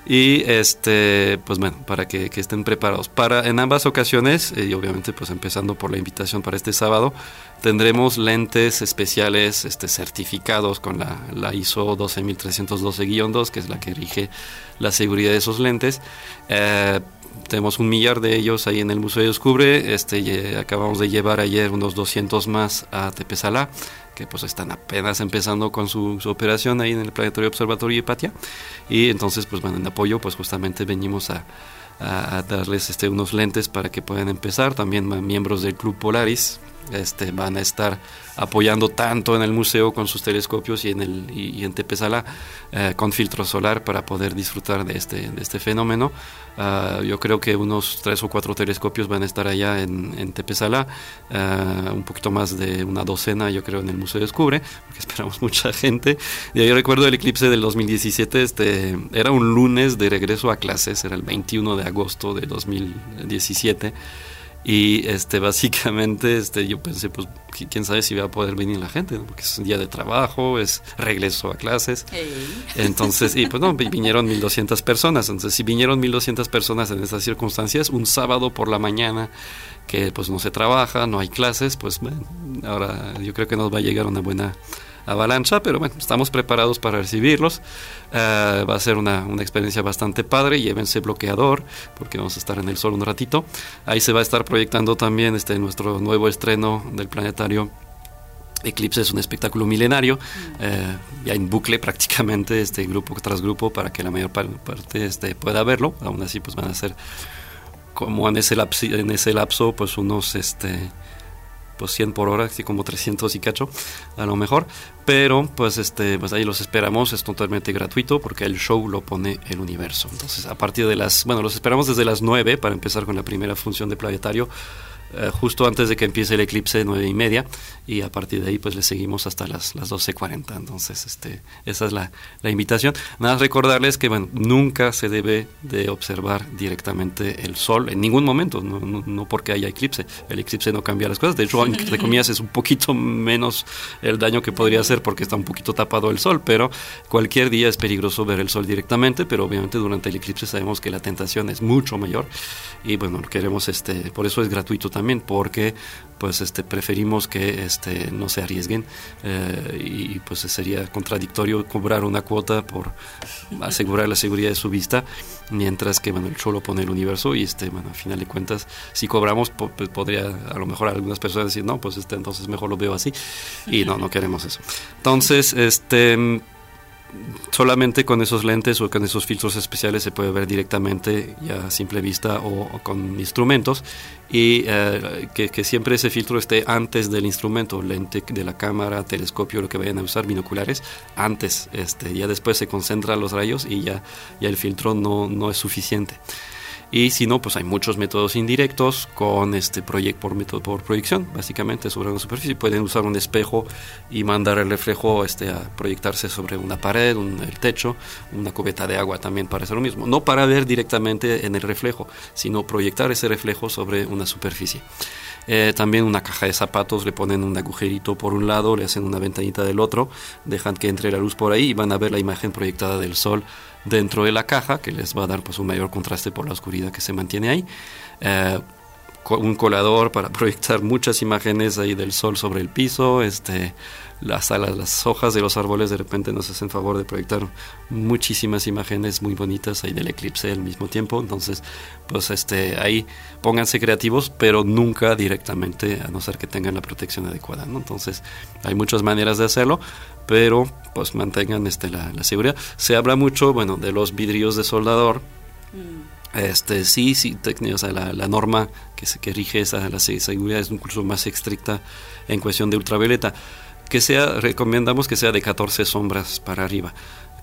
Y este, pues bueno, para que, que estén preparados. Para en ambas ocasiones, eh, y obviamente pues empezando por la invitación para este sábado, tendremos lentes especiales este, certificados con la, la ISO 12312-2, que es la que rige la seguridad de esos lentes. Eh, tenemos un millar de ellos ahí en el Museo de Descubre. Este, acabamos de llevar ayer unos 200 más a Tepesalá, que pues están apenas empezando con su, operación ahí en el Planetario Observatorio Hipatia. Y entonces, pues bueno, en apoyo, pues justamente venimos a, a- darles este, unos lentes para que puedan empezar. También miembros del Club Polaris este, van a estar apoyando tanto en el museo con sus telescopios y en, el, y, en Tepesala eh, con filtro solar para poder disfrutar de este, de este fenómeno. Ah, yo creo que unos tres o cuatro telescopios van a estar allá en, en Tepesala, ah, un poquito más de una docena yo creo en el Museo Descubre, porque esperamos mucha gente. Y yo recuerdo el eclipse del 2017, este, era un lunes de regreso a clases, era el 21 de agosto de 2017. Y este, básicamente este, yo pensé, pues, qui- quién sabe si va a poder venir la gente, ¿no? porque es un día de trabajo, es regreso a clases. Entonces, y pues no, vi- vinieron 1200 personas. Entonces, si vinieron 1200 personas en estas circunstancias, un sábado por la mañana que pues no se trabaja, no hay clases, pues bueno, ahora yo creo que nos va a llegar una buena avalancha, pero bueno, estamos preparados para recibirlos. Eh, va a ser una, una experiencia bastante padre. Llévense bloqueador, porque vamos a estar en el sol un ratito. Ahí se va a estar proyectando también este nuestro nuevo estreno del planetario. Eclipse es un espectáculo milenario, eh, ya en bucle prácticamente, este grupo tras grupo, para que la mayor par- parte este, pueda verlo. Aún así, pues van a ser como en ese lapso, en ese lapso pues unos este pues 100 por hora, así como 300 y cacho, a lo mejor. Pero pues este pues ahí los esperamos, es totalmente gratuito porque el show lo pone el universo. Entonces, a partir de las, bueno, los esperamos desde las 9 para empezar con la primera función de planetario. Eh, justo antes de que empiece el eclipse, nueve y media, y a partir de ahí pues le seguimos hasta las, las 12.40. Entonces, este, esa es la, la invitación. Nada más recordarles que bueno, nunca se debe de observar directamente el sol en ningún momento, no, no, no porque haya eclipse. El eclipse no cambia las cosas. De hecho, entre comillas, es un poquito menos el daño que podría hacer porque está un poquito tapado el sol, pero cualquier día es peligroso ver el sol directamente, pero obviamente durante el eclipse sabemos que la tentación es mucho mayor y bueno, queremos este, por eso es gratuito también, porque pues este preferimos que este no se arriesguen eh, y pues sería contradictorio cobrar una cuota por asegurar la seguridad de su vista mientras que bueno el show lo pone el universo y este bueno al final de cuentas si cobramos po- pues, podría a lo mejor algunas personas decir no pues este entonces mejor lo veo así y no no queremos eso. Entonces este solamente con esos lentes o con esos filtros especiales se puede ver directamente ya a simple vista o, con instrumentos y eh, que, que siempre ese filtro esté antes del instrumento, lente de la cámara, telescopio, lo que vayan a usar, binoculares, antes, este, ya después se concentran los rayos y ya, ya el filtro no, no es suficiente. Y si no, pues hay muchos métodos indirectos con este proyecto por método por proyección, básicamente sobre una superficie. Pueden usar un espejo y mandar el reflejo este, a proyectarse sobre una pared, un, el techo, una cubeta de agua también para hacer lo mismo. No para ver directamente en el reflejo, sino proyectar ese reflejo sobre una superficie. Eh, también una caja de zapatos, le ponen un agujerito por un lado, le hacen una ventanita del otro, dejan que entre la luz por ahí y van a ver la imagen proyectada del sol dentro de la caja, que les va a dar pues un mayor contraste por la oscuridad que se mantiene ahí. Eh, un colador para proyectar muchas imágenes ahí del sol sobre el piso, este las alas, las hojas de los árboles de repente nos hacen favor de proyectar muchísimas imágenes muy bonitas ahí del eclipse al mismo tiempo, entonces pues este ahí pónganse creativos, pero nunca directamente a no ser que tengan la protección adecuada. Entonces hay muchas maneras de hacerlo, pero pues mantengan este la, la seguridad. Se habla mucho, bueno, de los vidrios de soldador, este, sí, sí, o sea, la, la norma que, se, que rige esa la se- seguridad es incluso más estricta en cuestión de ultravioleta. Que sea, recomendamos que sea de 14 sombras para arriba.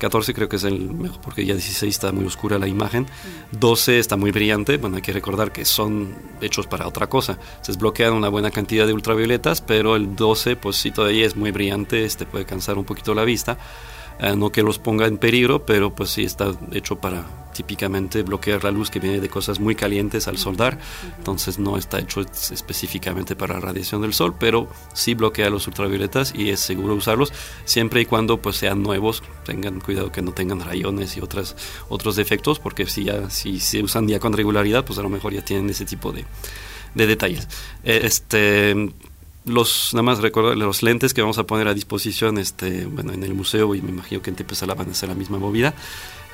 14 creo que es el mejor porque ya 16 está muy oscura la imagen. 12 está muy brillante. Bueno, hay que recordar que son hechos para otra cosa. Se desbloquean una buena cantidad de ultravioletas, pero el 12 pues sí todavía es muy brillante, este puede cansar un poquito la vista. Eh, no que los ponga en peligro, pero pues sí está hecho para típicamente bloquear la luz que viene de cosas muy calientes al soldar. Entonces no está hecho es- específicamente para la radiación del sol, pero sí bloquea los ultravioletas y es seguro usarlos siempre y cuando pues sean nuevos. Tengan cuidado que no tengan rayones y otras otros defectos, porque si ya si se usan ya con regularidad, pues a lo mejor ya tienen ese tipo de, de detalles. Eh, Este los nada más recordar los lentes que vamos a poner a disposición este bueno en el museo y me imagino que en Tepezala van a hacer la misma movida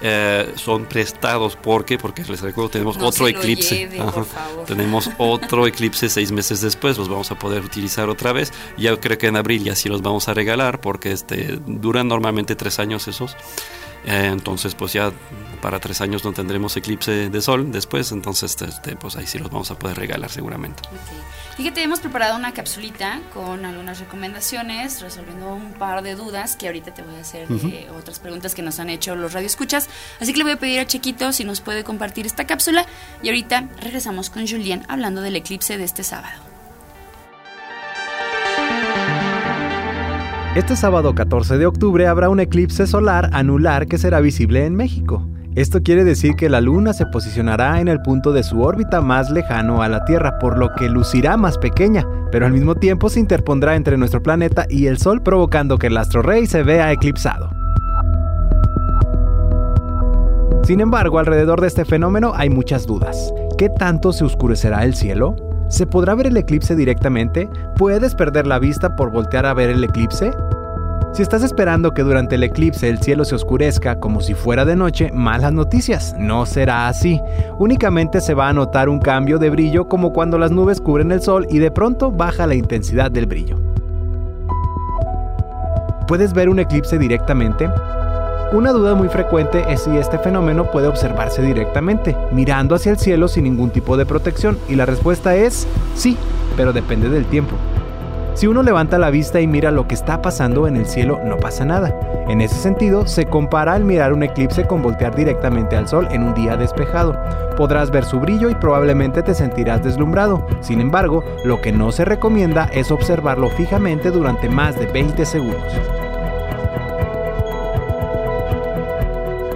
eh, son prestados. Porque porque les recuerdo tenemos No otro eclipse. lleve, por favor. tenemos otro eclipse seis meses después los vamos a poder utilizar otra vez. Ya creo que en abril ya sí los vamos a regalar porque este duran normalmente tres años esos Eh, entonces pues ya para tres años no tendremos eclipse de sol después entonces este, pues ahí sí los vamos a poder regalar seguramente Fíjate, hemos preparado una capsulita con algunas recomendaciones, resolviendo un par de dudas que ahorita te voy a hacer de otras preguntas que nos han hecho los radioescuchas. Así que le voy a pedir a Chequito si nos puede compartir esta cápsula y ahorita regresamos con Julien hablando del eclipse de este sábado. Este sábado 14 de octubre habrá un eclipse solar anular que será visible en México. Esto quiere decir que la Luna se posicionará en el punto de su órbita más lejano a la Tierra, por lo que lucirá más pequeña, pero al mismo tiempo se interpondrá entre nuestro planeta y el Sol, provocando que el astro rey se vea eclipsado. Sin embargo, alrededor de este fenómeno hay muchas dudas. ¿Qué tanto se oscurecerá el cielo? ¿Se podrá ver el eclipse directamente? ¿Puedes perder la vista por voltear a ver el eclipse? Si estás esperando que durante el eclipse el cielo se oscurezca como si fuera de noche, malas noticias, no será así. Únicamente se va a notar un cambio de brillo como cuando las nubes cubren el sol y de pronto baja la intensidad del brillo. ¿Puedes ver un eclipse directamente? Una duda muy frecuente es si este fenómeno puede observarse directamente, mirando hacia el cielo sin ningún tipo de protección, y la respuesta es sí, pero depende del tiempo. Si uno levanta la vista y mira lo que está pasando en el cielo, no pasa nada. En ese sentido, se compara al mirar un eclipse con voltear directamente al sol en un día despejado. Podrás ver su brillo y probablemente te sentirás deslumbrado. Sin embargo, lo que no se recomienda es observarlo fijamente durante más de 20 segundos.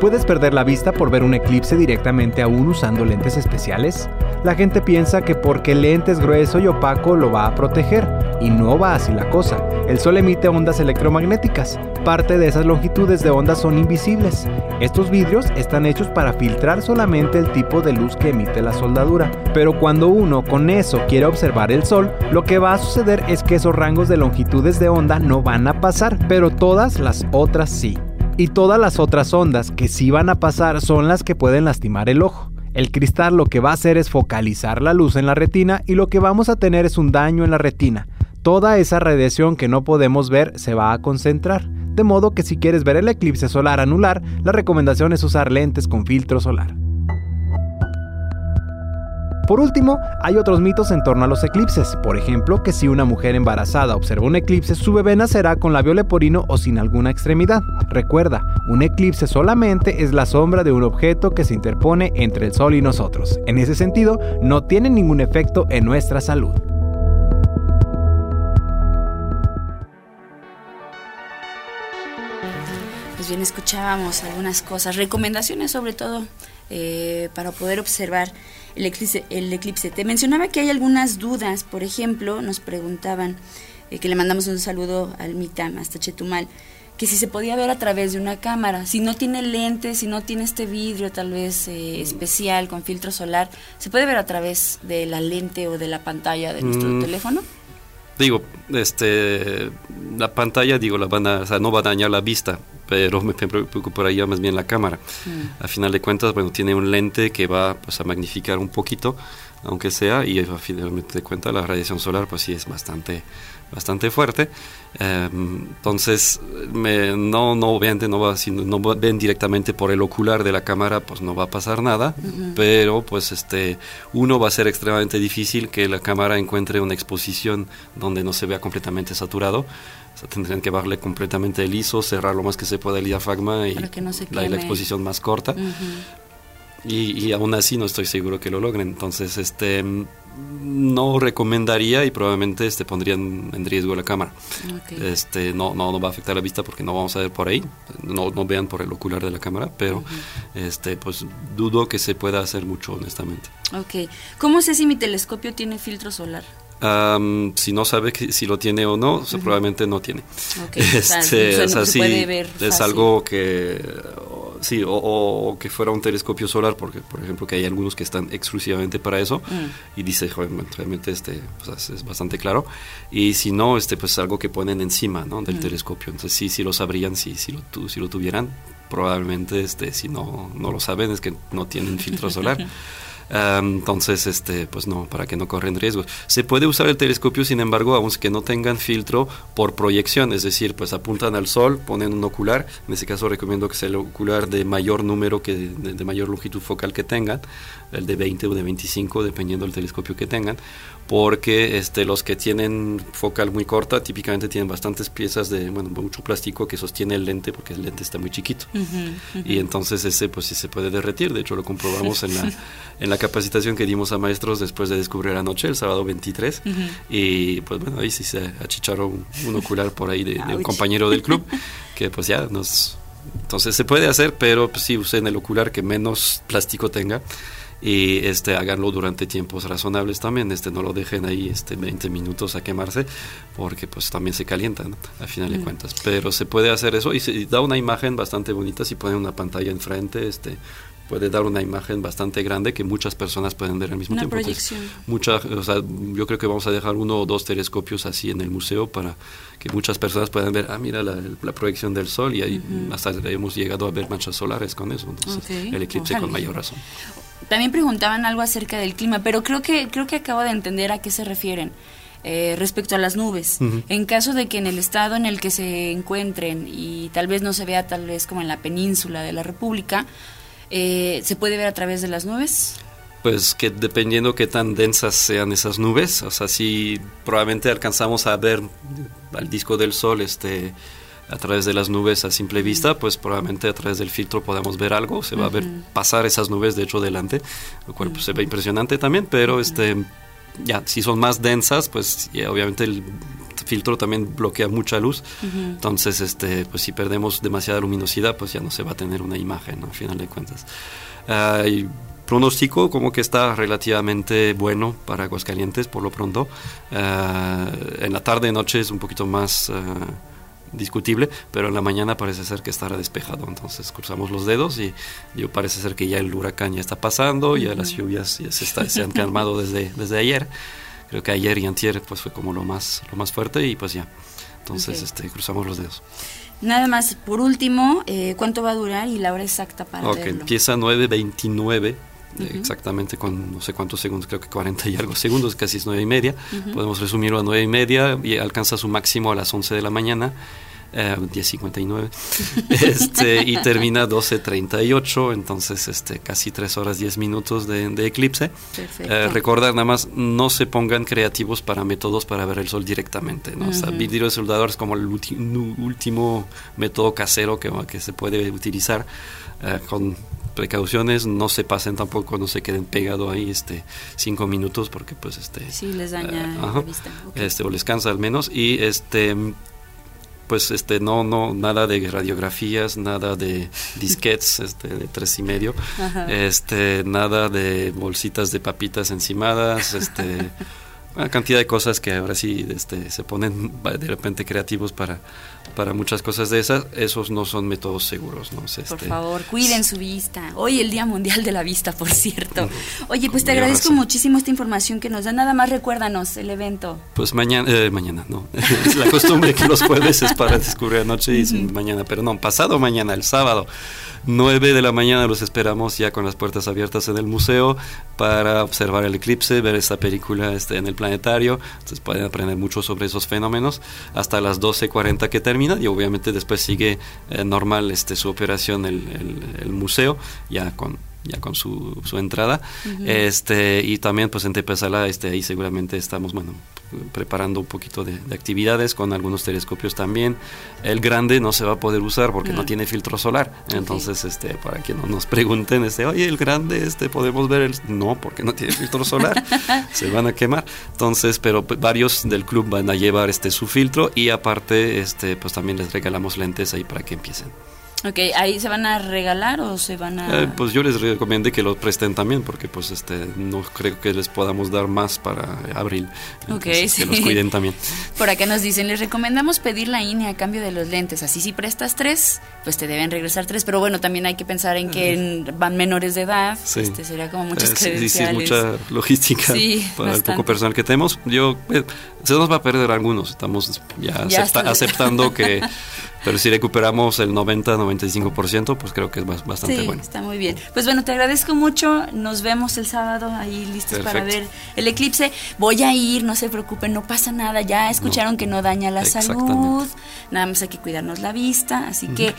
¿Puedes perder la vista por ver un eclipse directamente aún usando lentes especiales? La gente piensa que porque el lente es grueso y opaco lo va a proteger, y no va así la cosa. El sol emite ondas electromagnéticas. Parte de esas longitudes de ondas son invisibles. Estos vidrios están hechos para filtrar solamente el tipo de luz que emite la soldadura. Pero cuando uno con eso quiere observar el sol, lo que va a suceder es que esos rangos de longitudes de onda no van a pasar, pero todas las otras sí. Y todas las otras ondas que sí van a pasar son las que pueden lastimar el ojo. El cristal lo que va a hacer es focalizar la luz en la retina y lo que vamos a tener es un daño en la retina. Toda esa radiación que no podemos ver se va a concentrar. De modo que si quieres ver el eclipse solar anular, la recomendación es usar lentes con filtro solar. Por último, hay otros mitos en torno a los eclipses. Por ejemplo, que si una mujer embarazada observa un eclipse, su bebé nacerá con labio leporino o sin alguna extremidad. Recuerda, un eclipse solamente es la sombra de un objeto que se interpone entre el Sol y nosotros. En ese sentido, no tiene ningún efecto en nuestra salud. Pues bien, escuchábamos algunas cosas, recomendaciones sobre todo eh, para poder observar el eclipse, el eclipse. Te mencionaba que hay algunas dudas, por ejemplo, nos preguntaban, eh, que le mandamos un saludo al Mitam, hasta Chetumal, que si se podía ver a través de una cámara, si no tiene lentes, si no tiene este vidrio tal vez eh, especial con filtro solar, ¿se puede ver a través de la lente o de la pantalla de nuestro Mm. teléfono? Digo, este, la pantalla, digo, la van a, o sea, no va a dañar la vista, pero me preocuparía más bien la cámara. Mm. A final de cuentas, bueno, tiene un lente que va pues, a magnificar un poquito, aunque sea, y a final de cuentas la radiación solar pues sí es bastante, bastante fuerte. Eh, entonces, me- no, no, obviamente no va, si no va- ven directamente por el ocular de la cámara, pues no va a pasar nada, Ujú. pero pues este, uno va a ser extremadamente difícil que la cámara encuentre una exposición donde no se vea completamente saturado. O sea, tendrían que bajarle completamente el ISO, cerrar lo más que se pueda el diafragma y no la, la exposición más corta. Ujú. Y, y aún así no estoy seguro que lo logren. Entonces, este no recomendaría y probablemente este pondrían en riesgo la cámara. Ok. Este no, no, no va a afectar la vista porque no vamos a ver por ahí. No, no vean por el ocular de la cámara, pero este pues dudo que se pueda hacer mucho honestamente. Ok. ¿Cómo sé si mi telescopio tiene filtro solar? Am, si no sabe que, si lo tiene o no, o sea, probablemente no tiene. Ok, o sea, Este, se- o sea, se sí, puede ver es algo que sí, o, o- que fuera un telescopio solar, porque por ejemplo que hay algunos que están exclusivamente para eso Mm. y dice bueno, realmente este pues, es bastante claro y si no este pues algo que ponen encima ¿no? del Mm. telescopio entonces sí sí lo sabrían si si lo tu- si lo tuvieran probablemente este si no no lo saben es que no tienen filtro solar Entonces, este, pues no, para que no corren riesgos. Se puede usar el telescopio, sin embargo, aunque no tengan filtro por proyección, es decir, pues apuntan al sol, ponen un ocular. En ese caso recomiendo que sea el ocular de mayor número, que de, de mayor longitud focal que tengan, el de 20 o de 25, dependiendo del telescopio que tengan, porque este, los que tienen focal muy corta típicamente tienen bastantes piezas de, bueno, mucho plástico que sostiene el lente, porque el lente está muy chiquito. Y entonces ese pues sí se puede derretir, de hecho lo comprobamos en la, en la capacitación que dimos a maestros después de descubrir anoche, el sábado 23, Ujú. y pues bueno, ahí sí se achicharon un, ocular por ahí de, de un compañero del club, que pues ya nos Entonces se puede hacer, pero pues, sí usen el ocular que menos plástico tenga y este háganlo durante tiempos razonables también este no lo dejen ahí este 20 minutos a quemarse porque pues también se calienta ¿no? al final de Mm. cuentas pero se puede hacer eso y, se, y da una imagen bastante bonita si ponen una pantalla enfrente este puede dar una imagen bastante grande que muchas personas pueden ver al mismo Una tiempo Entonces, proyección. mucha, o sea, yo creo que vamos a dejar uno o dos telescopios así en el museo para que muchas personas puedan ver, ah, mira la, la proyección del sol y ahí Ujú. hasta hemos llegado a ver manchas solares con eso, entonces el eclipse ojalá. con mayor razón. También preguntaban algo acerca del clima, pero creo que creo que acabo de entender a qué se refieren. eh, respecto a las nubes. En caso de que en el estado en el que se encuentren y tal vez no se vea tal vez como en la península de la República, eh, ¿se puede ver a través de las nubes? Pues que dependiendo qué tan densas sean esas nubes, o sea, si probablemente alcanzamos a ver al disco del sol este a través de las nubes a simple vista, pues probablemente a través del filtro podamos ver algo, se va a ver pasar esas nubes de hecho delante, lo cual pues, se ve impresionante también, pero este ya si son más densas, pues obviamente el filtro también bloquea mucha luz, Ujú. entonces este pues si perdemos demasiada luminosidad, pues ya no se va a tener una imagen, ¿no? al final de cuentas. Ah, y pronóstico como que está relativamente bueno para Aguascalientes por lo pronto. Ah, en la tarde noche es un poquito más ah, discutible, pero en la mañana parece ser que estará despejado. Entonces cruzamos los dedos y yo parece ser que ya el huracán ya está pasando, ya las lluvias ya se, está- se han calmado desde, desde ayer. Creo que ayer y antier pues fue como lo más, lo más fuerte y pues ya. Entonces Ok. este, cruzamos los dedos. Nada más, por último, eh, ¿cuánto va a durar y la hora exacta para Ok, verlo? empieza 9.29, eh, Ujú. exactamente con no sé cuántos segundos, creo que 40 y algo segundos, casi es 9 y media. Ujú. Podemos resumirlo a 9 y media y alcanza su máximo a las 11 de la mañana. Eh, 10.59 este, y termina 12.38 entonces este, casi 3 horas 10 minutos de, de eclipse. Eh, recordar nada más no se pongan creativos para métodos para ver el sol directamente ¿no? o sea, vidrio soldador es como el último método casero que, que se puede utilizar eh, con precauciones no se pasen tampoco no se queden pegados ahí este cinco minutos porque pues este Sí, les daña eh, la vista. Ok. este o les cansa al menos y este pues este no no nada de radiografías nada de disquets este de tres y medio Ajá. este nada de bolsitas de papitas encimadas este una cantidad de cosas que ahora sí este, se ponen de repente creativos para, para muchas cosas de esas, esos no son métodos seguros. ¿no? Este, Por favor, cuiden su vista. Hoy el Día Mundial de la Vista, por cierto. Oye, pues te agradezco razón. muchísimo esta información que nos da. Nada más recuérdanos el evento. Pues mañana, eh, mañana, no. Es la costumbre que los jueves es para descubrir anoche y es mañana, pero no, pasado mañana, el sábado, 9 de la mañana los esperamos ya con las puertas abiertas en el museo para observar el eclipse, ver esta película este, en el planetario. Entonces pueden aprender mucho sobre esos fenómenos hasta las 12.40 que y obviamente después sigue eh, normal este, su operación el, el- el museo ya con ya con su, su entrada. Ujú. este y también pues en Tepezalá este ahí seguramente estamos bueno preparando un poquito de, de actividades con algunos telescopios también. El grande no se va a poder usar porque no Mm. tiene filtro solar. Entonces este para que no nos pregunten este oye el grande este podemos ver el no porque no tiene filtro solar. Se van a quemar. Entonces pero pues, varios del club van a llevar este su filtro y aparte este pues también les regalamos lentes ahí para que empiecen Ok, ¿ahí se van a regalar o se van a...? eh, pues yo les recomiendo que lo presten también porque pues este no creo que les podamos dar más para abril Ok, sí. que los cuiden también Por acá nos dicen, les recomendamos pedir la INE a cambio de los lentes. Así si prestas tres, pues te deben regresar tres. Pero bueno, también hay que pensar en que van menores de edad. Sí. Este sería como muchas Eh, sí, sí, sí, credenciales. mucha logística Sí, para el poco personal que tenemos. Yo eh, se nos va a perder algunos. Estamos ya, Ya acepta- está. aceptando que, pero si recuperamos el 90-95%, pues creo que es bas- bastante Sí, bueno. está muy bien. Pues bueno, te agradezco mucho. Nos vemos el sábado ahí listos para ver el eclipse. Voy a ir, no se preocupen, no pasa nada. Ya escucharon que no daña la salud. Nada más hay que cuidarnos la vista. Así que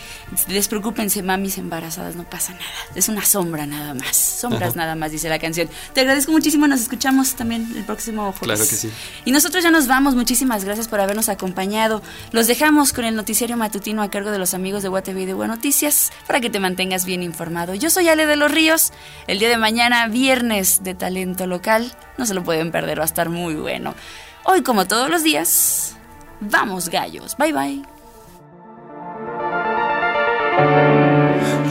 despreocúpense, mamis embarazadas, no pasa nada. Es una sombra nada más. Sombras Ajá. nada más, dice la canción. Te agradezco muchísimo. Nos escuchamos también el próximo jueves. Claro que sí. Y nosotros ya nos vamos. Muchísimas gracias por habernos acompañado. Los dejamos con el noticiario matutino a cargo de los amigos de WTV y de Buenas Noticias para que te mantengas bien informado. Yo soy Ale de los Ríos. El día de mañana, viernes de talento local. No se lo pueden perder, va a estar muy bueno. Hoy, como todos los días, vamos gallos. Bye bye.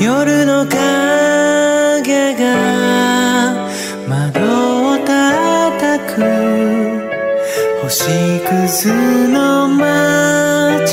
夜の影が窓を叩く星屑の前